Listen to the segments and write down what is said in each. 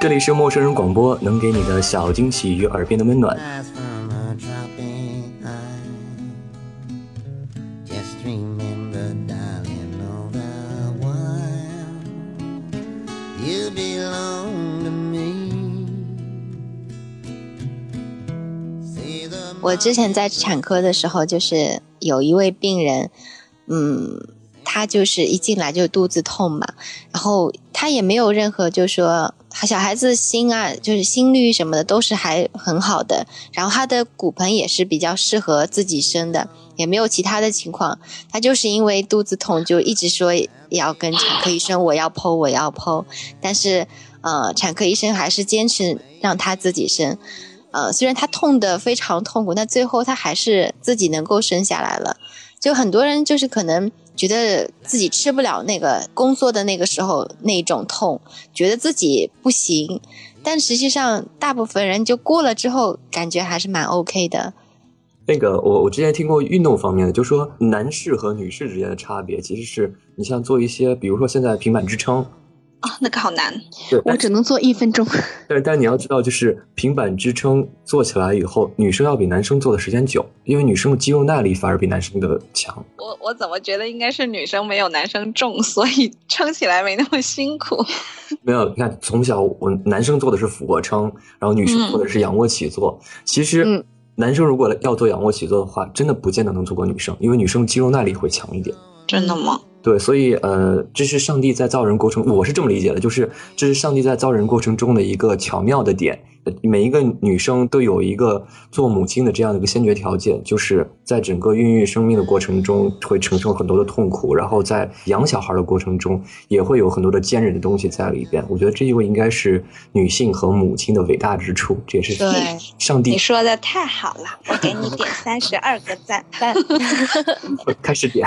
这里是陌生人广播，能给你的小惊喜与耳边的温暖。我之前在产科的时候，就是有一位病人，嗯，他就是一进来就肚子痛嘛，然后他也没有任何就说小孩子心啊，就是心率什么的都是还很好的，然后他的骨盆也是比较适合自己生的，也没有其他的情况，他就是因为肚子痛就一直说要跟产科医生我要剖我要剖，但是呃产科医生还是坚持让他自己生。呃，虽然他痛得非常痛苦，但最后他还是自己能够生下来了。就很多人就是可能觉得自己吃不了那个工作的那个时候那种痛，觉得自己不行，但实际上大部分人就过了之后，感觉还是蛮 OK 的。那个我我之前听过运动方面的，就说男士和女士之间的差别，其实是你像做一些，比如说现在平板支撑。哦，那个好难，我只能做一分钟。但是，但你要知道，就是平板支撑做起来以后，女生要比男生做的时间久，因为女生的肌肉耐力反而比男生的强。我我怎么觉得应该是女生没有男生重，所以撑起来没那么辛苦。没有，你看从小我男生做的是俯卧撑，然后女生做的是仰卧起坐。其实，男生如果要做仰卧起坐的话，真的不见得能做过女生，因为女生肌肉耐力会强一点。真的吗？对，所以呃，这是上帝在造人过程，我是这么理解的，就是这是上帝在造人过程中的一个巧妙的点。每一个女生都有一个做母亲的这样的一个先决条件，就是在整个孕育生命的过程中会承受很多的痛苦，然后在养小孩的过程中也会有很多的坚韧的东西在里边。我觉得这一位应该是女性和母亲的伟大之处，这也是 上帝。你说的太好了，我给你点三十二个赞。开始点。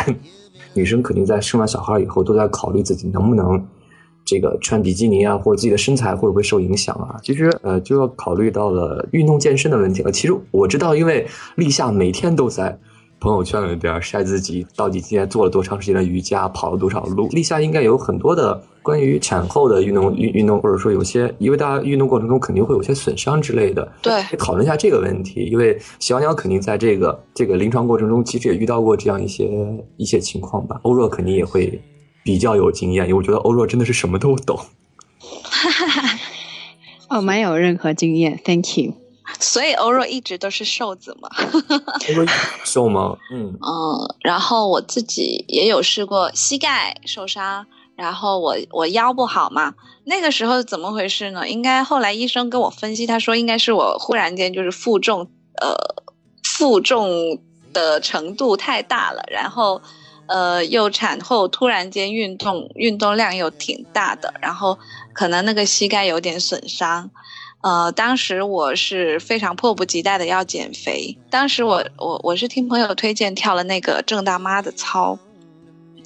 女生肯定在生完小孩以后都在考虑自己能不能这个穿比基尼啊，或者自己的身材会不会受影响啊？其实呃就要考虑到了运动健身的问题了。其实我知道，因为立夏每天都在。朋友圈里边晒自己到底今天做了多长时间的瑜伽，跑了多少路。立夏应该有很多的关于产后的运动运运动，或者说有些，因为大家运动过程中肯定会有些损伤之类的。对，讨论一下这个问题。因为小鸟肯定在这个这个临床过程中，其实也遇到过这样一些一些情况吧。欧若肯定也会比较有经验，因为我觉得欧若真的是什么都懂。哈哈哈，哦，没有任何经验，Thank you。所以欧若一直都是瘦子嘛，瘦吗？嗯嗯，然后我自己也有试过膝盖受伤，然后我我腰不好嘛，那个时候怎么回事呢？应该后来医生跟我分析，他说应该是我忽然间就是负重，呃，负重的程度太大了，然后呃又产后突然间运动运动量又挺大的，然后可能那个膝盖有点损伤。呃，当时我是非常迫不及待的要减肥。当时我我我是听朋友推荐跳了那个郑大妈的操，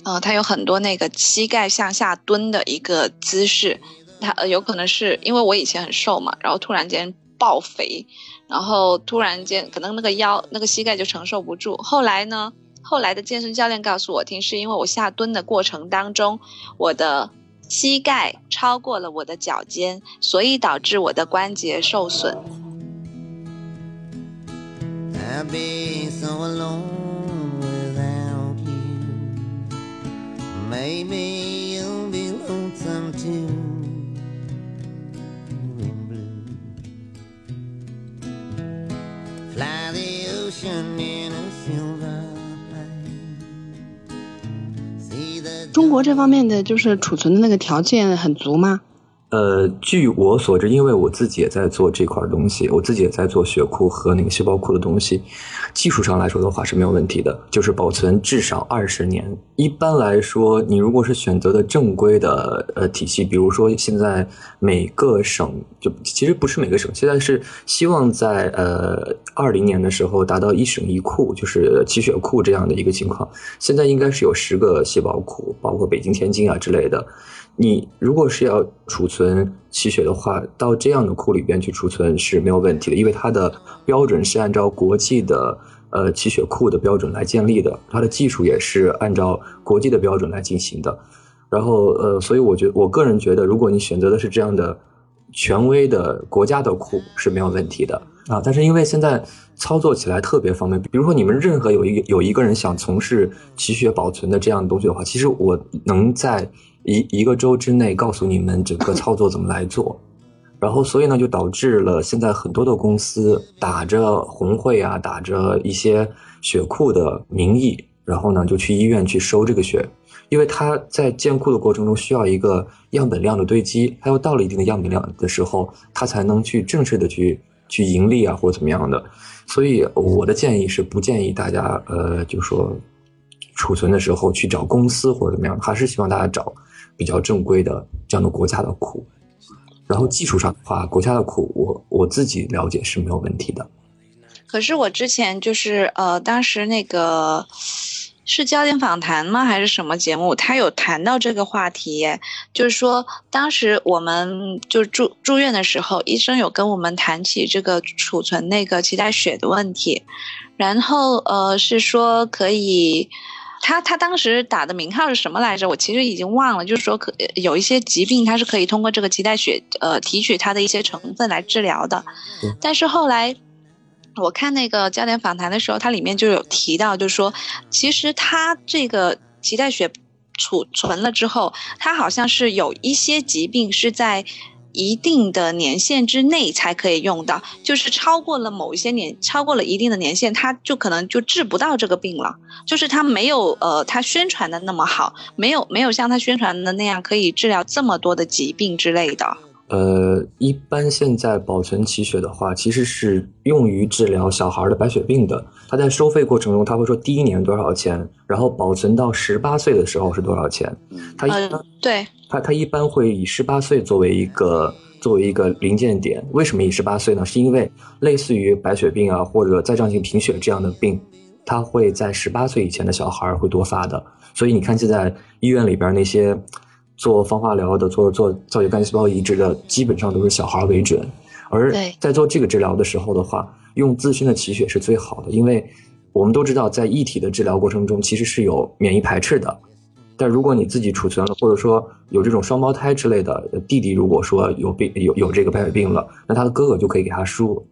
呃，它有很多那个膝盖向下蹲的一个姿势，它有可能是因为我以前很瘦嘛，然后突然间爆肥，然后突然间可能那个腰那个膝盖就承受不住。后来呢，后来的健身教练告诉我听，是因为我下蹲的过程当中，我的。膝盖超过了我的脚尖，所以导致我的关节受损。中国这方面的就是储存的那个条件很足吗？呃，据我所知，因为我自己也在做这块东西，我自己也在做血库和那个细胞库的东西，技术上来说的话是没有问题的，就是保存至少二十年。一般来说，你如果是选择的正规的呃体系，比如说现在每个省就其实不是每个省，现在是希望在呃二零年的时候达到一省一库，就是气血库这样的一个情况。现在应该是有十个细胞库，包括北京、天津啊之类的。你如果是要储存气血的话，到这样的库里边去储存是没有问题的，因为它的标准是按照国际的呃气血库的标准来建立的，它的技术也是按照国际的标准来进行的。然后呃，所以我觉得我个人觉得，如果你选择的是这样的权威的国家的库是没有问题的啊。但是因为现在操作起来特别方便，比如说你们任何有一个有一个人想从事脐血保存的这样的东西的话，其实我能在一一个周之内告诉你们整个操作怎么来做。然后，所以呢，就导致了现在很多的公司打着红会啊，打着一些血库的名义，然后呢，就去医院去收这个血，因为他在建库的过程中需要一个样本量的堆积，他要到了一定的样本量的时候，他才能去正式的去去盈利啊，或者怎么样的。所以我的建议是，不建议大家呃，就说储存的时候去找公司或者怎么样，还是希望大家找比较正规的这样的国家的库。然后技术上的话，国家的苦我我自己了解是没有问题的。可是我之前就是呃，当时那个是焦点访谈吗？还是什么节目？他有谈到这个话题，就是说当时我们就住住院的时候，医生有跟我们谈起这个储存那个脐带血的问题，然后呃是说可以。他他当时打的名号是什么来着？我其实已经忘了。就是说，可有一些疾病，它是可以通过这个脐带血，呃，提取它的一些成分来治疗的。但是后来我看那个焦点访谈的时候，它里面就有提到，就是说，其实它这个脐带血储存了之后，它好像是有一些疾病是在。一定的年限之内才可以用到，就是超过了某一些年，超过了一定的年限，它就可能就治不到这个病了。就是它没有呃，它宣传的那么好，没有没有像它宣传的那样可以治疗这么多的疾病之类的。呃，一般现在保存脐血的话，其实是用于治疗小孩的白血病的。他在收费过程中，他会说第一年多少钱，然后保存到十八岁的时候是多少钱。他一般对，他他一般会以十八岁作为一个作为一个临界点。为什么以十八岁呢？是因为类似于白血病啊或者再障性贫血这样的病，他会在十八岁以前的小孩会多发的。所以你看现在医院里边那些。做方化疗的，做做造血干细胞移植的，基本上都是小孩为准。而在做这个治疗的时候的话，用自身的脐血是最好的，因为我们都知道，在异体的治疗过程中，其实是有免疫排斥的。但如果你自己储存了，或者说有这种双胞胎之类的弟弟，如果说有病有有这个白血病了，那他的哥哥就可以给他输。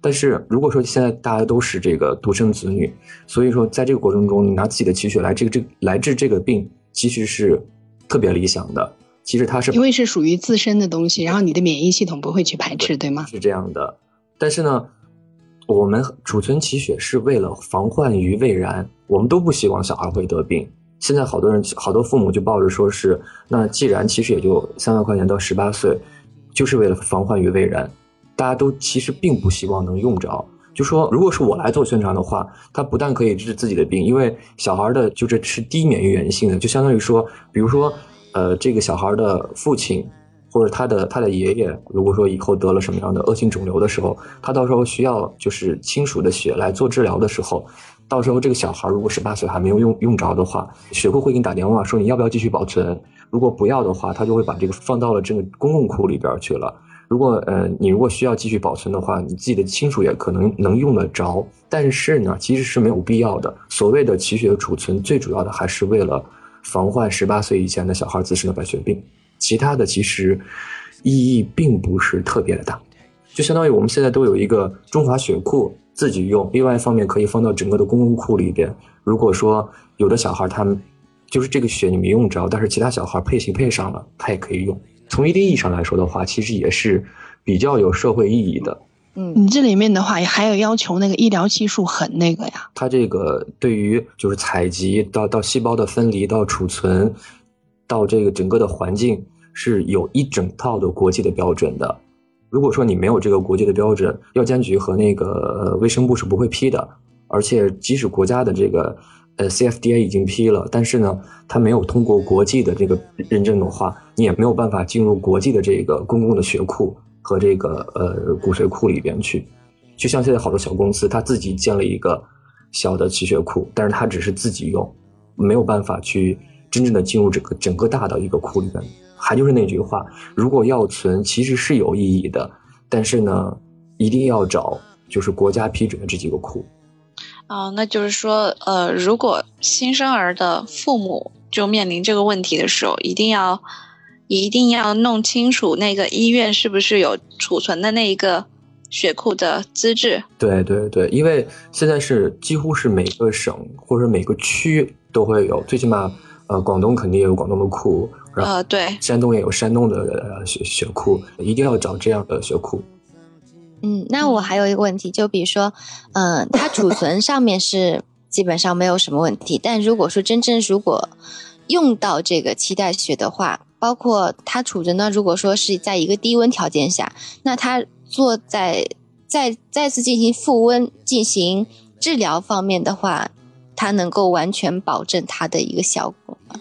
但是如果说现在大家都是这个独生子女，所以说在这个过程中，你拿自己的脐血来这个这来治这个病，其实是。特别理想的，其实它是因为是属于自身的东西，然后你的免疫系统不会去排斥，对吗？是这样的，但是呢，我们储存脐血是为了防患于未然，我们都不希望小孩会得病。现在好多人，好多父母就抱着说是，那既然其实也就三万块钱到十八岁，就是为了防患于未然，大家都其实并不希望能用着。就说，如果是我来做宣传的话，它不但可以治自己的病，因为小孩的就是是低免疫原性的，就相当于说，比如说，呃，这个小孩的父亲或者他的他的爷爷，如果说以后得了什么样的恶性肿瘤的时候，他到时候需要就是亲属的血来做治疗的时候，到时候这个小孩如果十八岁还没有用用着的话，血库会给你打电话说你要不要继续保存，如果不要的话，他就会把这个放到了这个公共库里边去了。如果呃你如果需要继续保存的话，你自己的亲属也可能能用得着，但是呢，其实是没有必要的。所谓的脐血储存，最主要的还是为了防患十八岁以前的小孩自身的白血病，其他的其实意义并不是特别的大。就相当于我们现在都有一个中华血库自己用，另外一方面可以放到整个的公共库里边。如果说有的小孩他们就是这个血你没用着，但是其他小孩配型配上了，他也可以用。从一定意义上来说的话，其实也是比较有社会意义的。嗯，你这里面的话还有要求那个医疗技术很那个呀。它这个对于就是采集到到细胞的分离到储存，到这个整个的环境是有一整套的国际的标准的。如果说你没有这个国际的标准，药监局和那个卫生部是不会批的。而且即使国家的这个。呃，CFDA 已经批了，但是呢，它没有通过国际的这个认证的话，你也没有办法进入国际的这个公共的学库和这个呃骨髓库里边去。就像现在好多小公司，他自己建了一个小的脐血库，但是他只是自己用，没有办法去真正的进入这个整个大的一个库里边。还就是那句话，如果要存，其实是有意义的，但是呢，一定要找就是国家批准的这几个库。啊，那就是说，呃，如果新生儿的父母就面临这个问题的时候，一定要一定要弄清楚那个医院是不是有储存的那一个血库的资质。对对对，因为现在是几乎是每个省或者每个区都会有，最起码呃广东肯定也有广东的库，然后呃，对，山东也有山东的呃血血库，一定要找这样的血库。嗯，那我还有一个问题，就比如说，嗯、它储存上面是基本上没有什么问题，但如果说真正如果用到这个脐带血的话，包括它储存呢，如果说是在一个低温条件下，那它做在再再次进行复温进行治疗方面的话，它能够完全保证它的一个效果吗？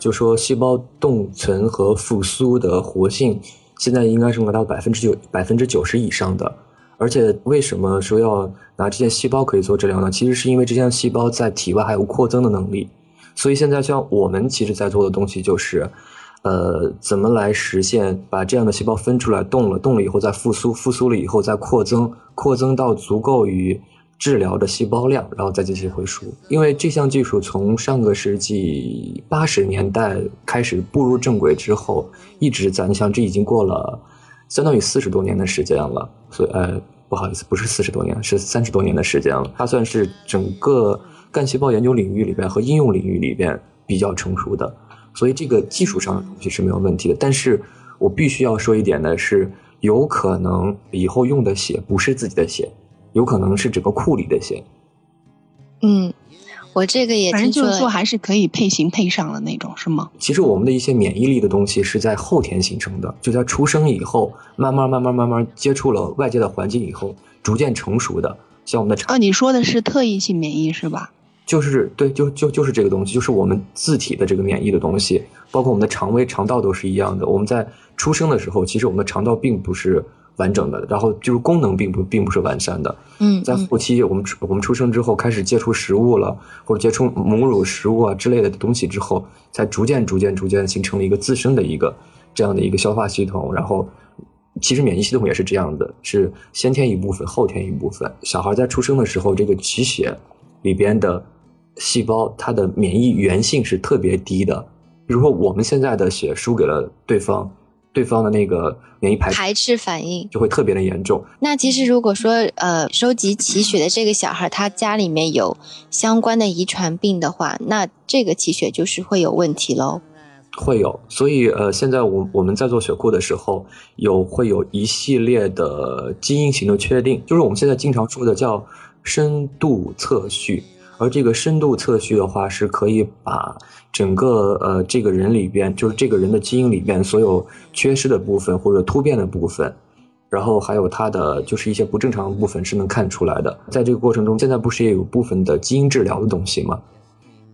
就说细胞冻存和复苏的活性，现在应该是达到百分之九百分之九十以上的。而且为什么说要拿这些细胞可以做治疗呢？其实是因为这些细胞在体外还有扩增的能力。所以现在像我们其实在做的东西就是，呃，怎么来实现把这样的细胞分出来冻了，冻了以后再复苏，复苏了以后再扩增，扩增到足够于治疗的细胞量，然后再进行回输。因为这项技术从上个世纪八十年代开始步入正轨之后，一直在，你想这已经过了相当于四十多年的时间了，所以呃。不好意思，不是四十多年，是三十多年的时间了。它算是整个干细胞研究领域里边和应用领域里边比较成熟的，所以这个技术上的东西是没有问题的。但是我必须要说一点的是，有可能以后用的血不是自己的血，有可能是整个库里的血。嗯，我这个也反正就是说还是可以配型配上的那种，是吗？其实我们的一些免疫力的东西是在后天形成的，就在出生以后，慢慢慢慢慢慢接触了外界的环境以后，逐渐成熟的。像我们的肠哦，你说的是特异性免疫是吧？就是对，就就就是这个东西，就是我们自体的这个免疫的东西，包括我们的肠胃、肠道都是一样的。我们在出生的时候，其实我们的肠道并不是完整的，然后就是功能并不并不是完善的。嗯，在嗯后期，我们出我们出生之后开始接触食物了，或者接触母乳食物啊之类的东西之后，才逐渐逐渐逐渐形成了一个自身的一个这样的一个消化系统。然后，其实免疫系统也是这样的，是先天一部分，后天一部分。小孩在出生的时候，这个脐血里边的细胞，它的免疫原性是特别低的。比如说，我们现在的血输给了对方，对方的那个免疫排排斥反应。就会特别的严重。那其实如果说呃收集脐血的这个小孩，他家里面有相关的遗传病的话，那这个脐血就是会有问题喽。会有，所以呃，现在我我们在做血库的时候，有会有一系列的基因型的确定，就是我们现在经常说的叫深度测序。而这个深度测序的话，是可以把整个呃这个人里边，就是这个人的基因里边所有缺失的部分或者突变的部分，然后还有它的就是一些不正常的部分是能看出来的。在这个过程中，现在不是也有部分的基因治疗的东西吗？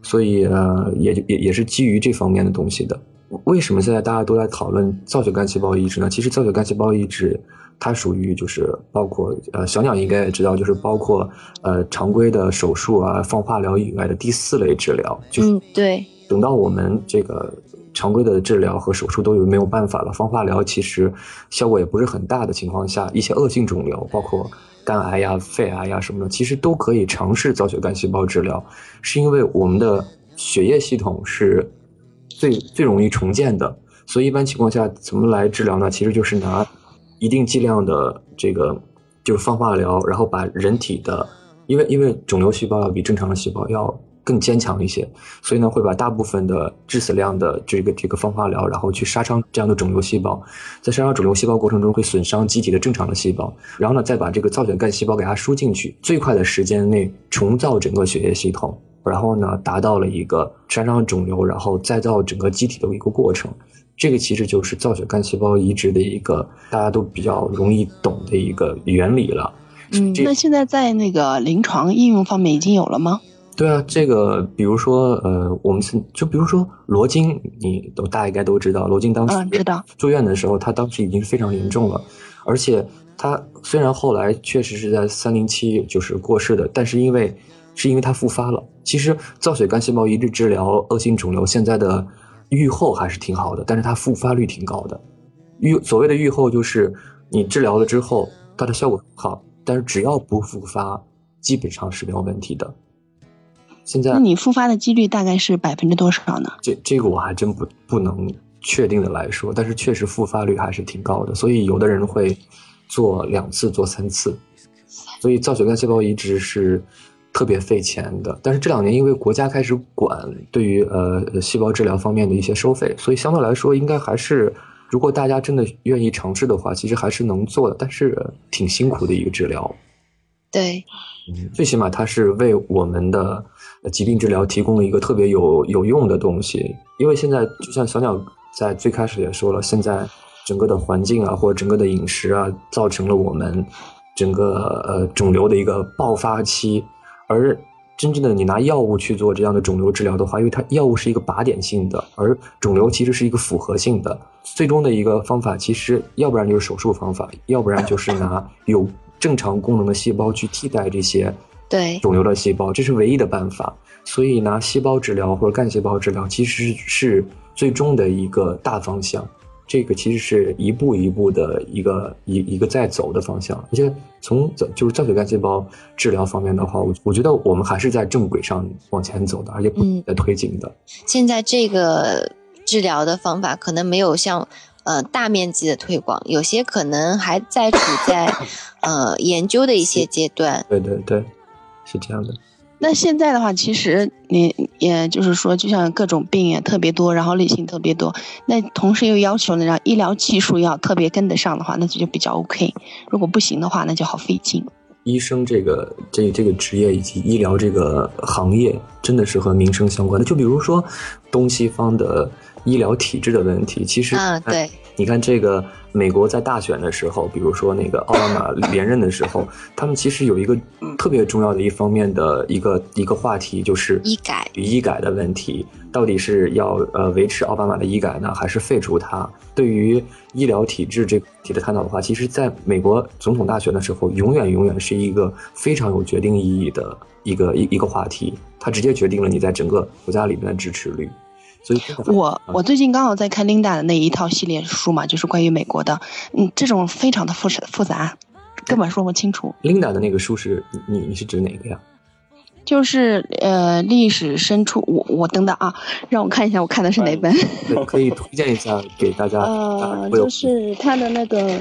所以呃，也就也也是基于这方面的东西的。为什么现在大家都在讨论造血干细胞移植呢？其实造血干细胞移植它属于就是包括呃小鸟应该也知道，就是包括呃常规的手术啊、放化疗以外的第四类治疗。就是嗯，对，等到我们这个常规的治疗和手术都有没有办法了，放化疗其实效果也不是很大的情况下，一些恶性肿瘤，包括肝癌呀、肺癌呀什么的，其实都可以尝试造血干细胞治疗，是因为我们的血液系统是最最容易重建的，所以一般情况下怎么来治疗呢？其实就是拿一定剂量的这个就是放化疗，然后把人体的，因为因为肿瘤细胞要比正常的细胞要更坚强一些，所以呢会把大部分的致死量的这个这个放化疗，然后去杀伤这样的肿瘤细胞，在杀伤肿瘤细胞过程中会损伤机体的正常的细胞，然后呢再把这个造血干细胞给它输进去，最快的时间内重造整个血液系统。然后呢，达到了一个杀伤肿瘤，然后再造整个机体的一个过程。这个其实就是造血干细胞移植的一个大家都比较容易懂的一个原理了。嗯那现在在那个临床应用方面已经有了吗？对啊，这个比如说呃，我们是就比如说罗京，你都大家应该都知道，罗京当时嗯，知道。住院的时候，他当时已经是非常严重了，而且他虽然后来确实是在三零七就是过世的，但是因为是因为他复发了。其实造血干细胞移植治疗恶性肿瘤现在的预后还是挺好的，但是它复发率挺高的。预所谓的预后就是你治疗了之后，它的效果很好，但是只要不复发，基本上是没有问题的。现在那你复发的几率大概是百分之多少呢？这这个我还真不不能确定的来说，但是确实复发率还是挺高的，所以有的人会做两次、做三次。所以造血干细胞移植是特别费钱的。但是这两年因为国家开始管对于呃细胞治疗方面的一些收费，所以相对来说应该还是，如果大家真的愿意尝试的话，其实还是能做的。但是挺辛苦的一个治疗。对，嗯，最起码它是为我们的疾病治疗提供了一个特别有有用的东西。因为现在就像小鸟在最开始也说了，现在整个的环境啊，或者整个的饮食啊，造成了我们整个呃肿瘤的一个爆发期。而真正的你拿药物去做这样的肿瘤治疗的话，因为它药物是一个靶点性的，而肿瘤其实是一个复合性的。最终的一个方法，其实要不然就是手术方法，要不然就是拿 有正常功能的细胞去替代这些对，肿瘤的细胞，这是唯一的办法。所以拿细胞治疗或者干细胞治疗，其实是最终的一个大方向。这个其实是一步一步的一个一一个在走的方向。而且从造就是造血干细胞治疗方面的话，我我觉得我们还是在正轨上往前走的，而且在推进的。现在这个治疗的方法可能没有像呃大面积的推广，有些可能还在处在 呃研究的一些阶段。对对对，是这样的。那现在的话，其实你也就是说，就像各种病也特别多，然后类型特别多，那同时又要求呢，让医疗技术要特别跟得上的话，那这就比较 OK。如果不行的话，那就好费劲。医生这个这这个职业以及医疗这个行业，真的是和民生相关的。就比如说东西方的医疗体制的问题，其实啊，对，你看这个美国在大选的时候，比如说那个奥巴马 连任的时候，他们其实有一个特别重要的一方面的一个一个话题，就是医改医改的问题，到底是要呃维持奥巴马的医改呢，还是废除它？对于医疗体制这个题的探讨的话，其实在美国总统大选的时候，永远永远是一个非常有决定意义的一个一一个话题，它直接决定了你在整个国家里面的支持率。所以我我最近刚好在看 Linda 的那一套系列书嘛，就是关于美国的，嗯，这种非常的复杂复杂，根本说不清楚。Linda 的那个书是你你是指哪个呀？就是呃，历史深处，我我等等啊，让我看一下，我看的是哪本？对，可以推荐一下 给大家。呃，就是他的那个，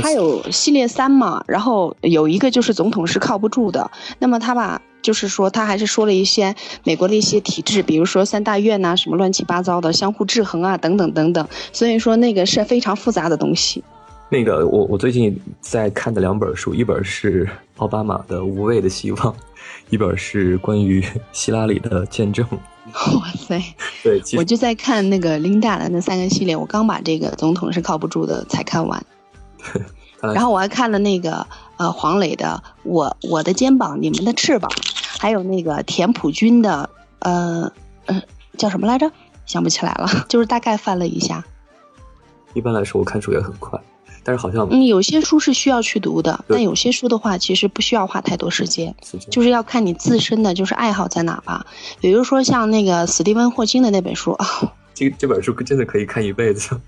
他有系列三嘛，然后有一个就是总统是靠不住的，那么他把就是说他还是说了一些美国的一些体制，比如说三大院呐、什么乱七八糟的相互制衡啊，等等等等，所以说那个是非常复杂的东西。那个我我最近在看的两本书，一本是奥巴马的《无畏的希望》，一本是关于希拉里的见证。哇塞！对，我就在看那个 Linda 的那三个系列，我刚把这个总统是靠不住的才看完，然后我还看了那个呃黄磊的我我的肩膀你们的翅膀，还有那个田朴珺的呃呃叫什么来着？想不起来了，就是大概翻了一下。一般来说我看书也很快，但是好像嗯，有些书是需要去读的，但有些书的话，其实不需要花太多时间。就是要看你自身的就是爱好在哪吧。比如说像那个史蒂文霍金的那本书啊，这这本书真的可以看一辈子。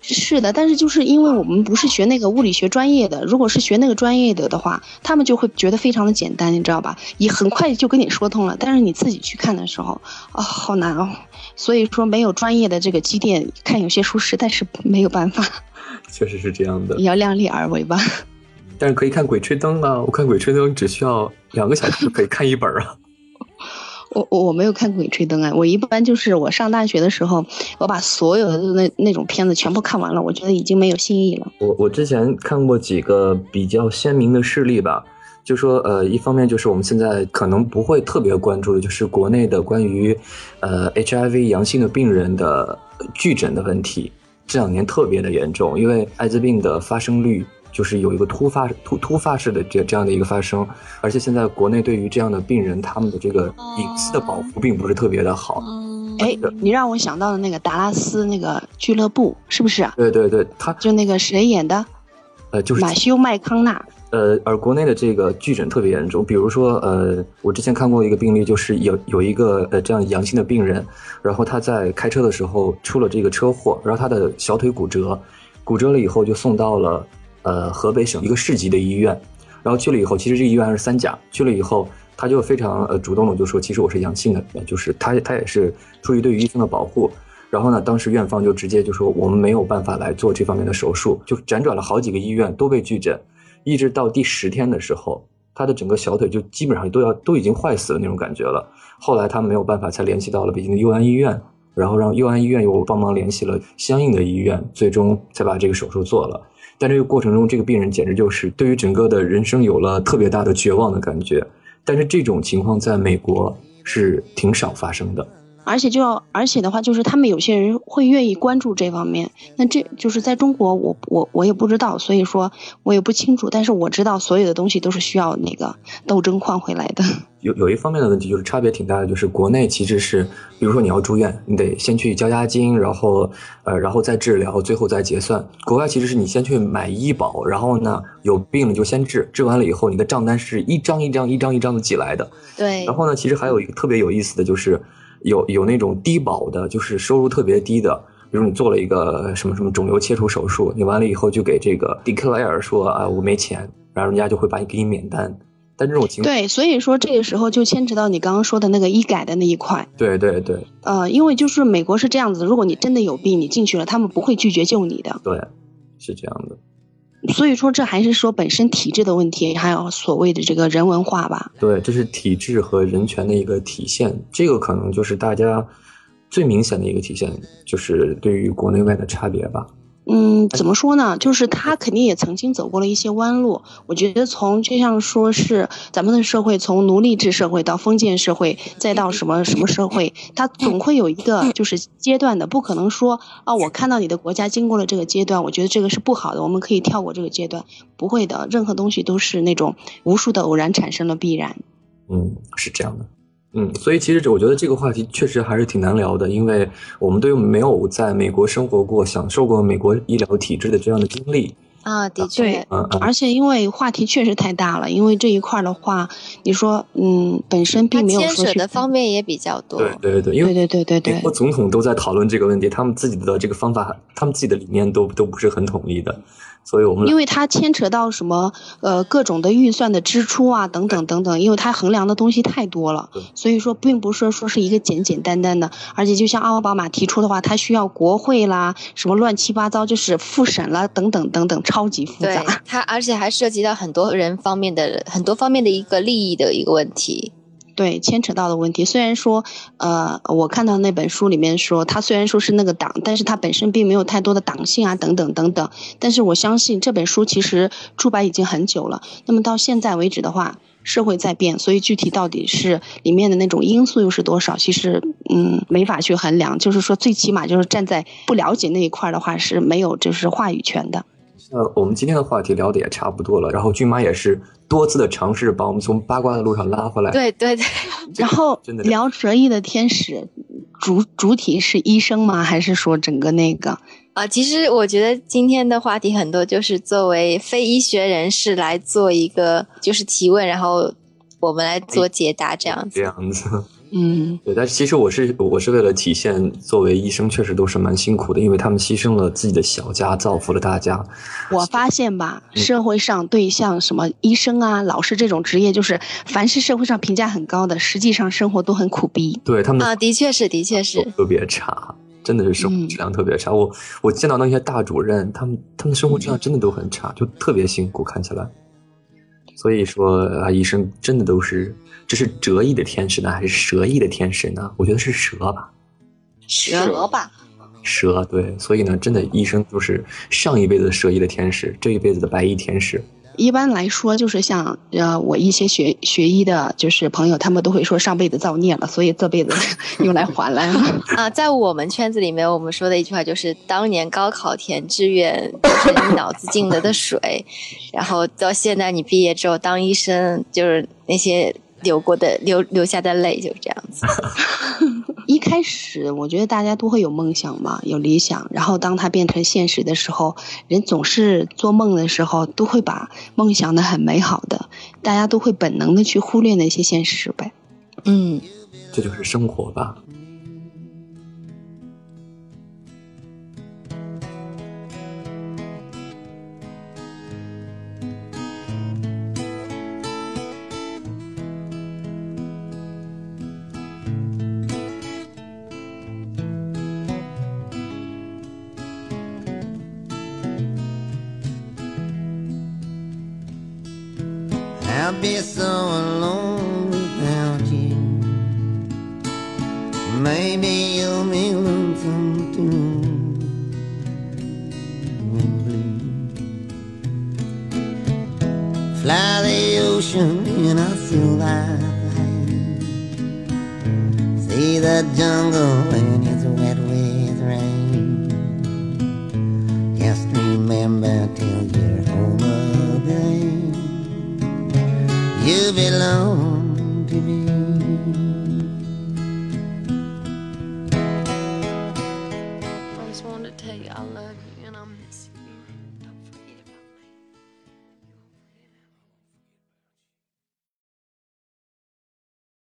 是的，但是就是因为我们不是学那个物理学专业的，如果是学那个专业的的话，他们就会觉得非常的简单，你知道吧？也很快就跟你说通了。但是你自己去看的时候，啊、好难哦。所以说没有专业的这个积淀，看有些书实在是没有办法，确实是这样的也，要量力而为吧。但是可以看《鬼吹灯》啊！我看《鬼吹灯》只需要两个小时就可以看一本啊。我我我没有看《鬼吹灯》啊，我一般就是我上大学的时候，我把所有的那那种片子全部看完了，我觉得已经没有新意了。我我之前看过几个比较鲜明的事例吧，就说呃，一方面就是我们现在可能不会特别关注的，就是国内的关于呃 HIV 阳性的病人的拒诊的问题，这两年特别的严重，因为艾滋病的发生率就是有一个突发突突发式的这这样的一个发生，而且现在国内对于这样的病人，他们的这个隐私的保护并不是特别的好。嗯，哎，你让我想到了那个达拉斯那个俱乐部，是不是啊？对对对，他就那个谁演的？呃就是马修麦康纳。呃，而国内的这个拒诊特别严重，比如说，呃，我之前看过一个病例，就是有有一个呃这样阳性的病人，然后他在开车的时候出了这个车祸，然后他的小腿骨折，骨折了以后就送到了呃河北省一个市级的医院，然后去了以后，其实这医院是三甲，去了以后他就非常呃主动的就说，其实我是阳性的，就是他他也是出于对于医生的保护，然后呢，当时院方就直接就说我们没有办法来做这方面的手术，就辗转了好几个医院都被拒诊，一直到第十天的时候，他的整个小腿就基本上都要都已经坏死了那种感觉了。后来他没有办法，才联系到了北京的佑安医院，然后让佑安医院又帮忙联系了相应的医院，最终才把这个手术做了。但这个过程中，这个病人简直就是对于整个的人生有了特别大的绝望的感觉。但是这种情况在美国是挺少发生的。而且就要，而且的话，就是他们有些人会愿意关注这方面。那这就是在中国，我我我也不知道，所以说我也不清楚。但是我知道，所有的东西都是需要那个斗争换回来的。有有一方面的问题，就是差别挺大的，就是国内其实是，比如说你要住院，你得先去交押金，然后呃，然后再治疗，最后再结算。国外其实是你先去买医保，然后呢有病了就先治，治完了以后，你的账单是一张一张一张一张的寄来的。对。然后呢，其实还有一个特别有意思的就是。有有那种低保的，就是收入特别低的，比如你做了一个什么什么肿瘤切除手术，你完了以后就给这个 declare 说啊我没钱，然后人家就会把你给你免单。但这种情况对，所以说这个时候就牵扯到你刚刚说的那个医改的那一块。对对对。呃，因为就是美国是这样子，如果你真的有病，你进去了，他们不会拒绝救你的。对，是这样的。所以说，这还是说本身体制的问题，还有所谓的这个人文化吧。对，这是体制和人权的一个体现。这个可能就是大家最明显的一个体现，就是对于国内外的差别吧。嗯，怎么说呢？就是他肯定也曾经走过了一些弯路。我觉得从就像说是咱们的社会，从奴隶制社会到封建社会，再到什么什么社会，它总会有一个就是阶段的，不可能说啊，我看到你的国家经过了这个阶段，我觉得这个是不好的，我们可以跳过这个阶段。不会的，任何东西都是那种无数的偶然产生了必然。嗯，是这样的。嗯，所以其实我觉得这个话题确实还是挺难聊的，因为我们都没有在美国生活过、享受过美国医疗体制的这样的经历啊。的确，嗯，而且因为话题确实太大了，因为这一块的话，你说，嗯，本身并没有说牵扯的方面也比较多。对对对，因为对对对对，美国总统都在讨论这个问题，他们自己的这个方法，他们自己的理念都都不是很统一的。所以我们因为它牵扯到什么呃各种的预算的支出啊等等等等，因为它衡量的东西太多了，所以说并不是说是一个简简单单的，而且就像奥巴马提出的话，它需要国会啦什么乱七八糟就是复审啦等等等等，超级复杂。它而且还涉及到很多人方面的很多方面的一个利益的一个问题。对，牵扯到的问题，虽然说，呃，我看到那本书里面说，他虽然说是那个党，但是他本身并没有太多的党性啊，等等等等。但是我相信这本书其实出版已经很久了，那么到现在为止的话，社会在变，所以具体到底是里面的那种因素又是多少，其实嗯没法去衡量。就是说，最起码就是站在不了解那一块的话，是没有就是话语权的。呃，我们今天的话题聊的也差不多了，然后俊妈也是多次的尝试把我们从八卦的路上拉回来。对对对，然后聊折翼的天使，主主体是医生吗？还是说整个那个？啊，其实我觉得今天的话题很多就是作为非医学人士来做一个就是提问，然后我们来做解答这样子。这样子。嗯，对，但是其实我是我是为了体现，作为医生确实都是蛮辛苦的，因为他们牺牲了自己的小家，造福了大家。我发现吧，社会上对像什么医生啊、老师这种职业，就是凡是社会上评价很高的，实际上生活都很苦逼。对他们啊，的确是，的确是特别差，真的是生活质量特别差。我我见到那些大主任，他们他们生活质量真的都很差，就特别辛苦，看起来。所以说啊，医生真的都是。这是折翼的天使呢，还是蛇翼的天使呢？我觉得是蛇吧，蛇吧，蛇对。所以呢，真的医生就是上一辈子的蛇翼的天使，这一辈子的白衣天使。一般来说，就是像呃，我一些学学医的，就是朋友，他们都会说上辈子造孽了，所以这辈子 用来还来了。啊，在我们圈子里面，我们说的一句话就是：当年高考填志愿，就是你脑子进了的水，然后到现在你毕业之后当医生，就是那些。流过的流流下的泪就是这样子。一开始我觉得大家都会有梦想嘛，有理想，然后当它变成现实的时候，人总是做梦的时候都会把梦想的很美好的，大家都会本能的去忽略那些现实呗。嗯，这就是生活吧。I'd be so alone without you. Maybe you'll be lonesome too. Fly the ocean in a silver plane. See the jungle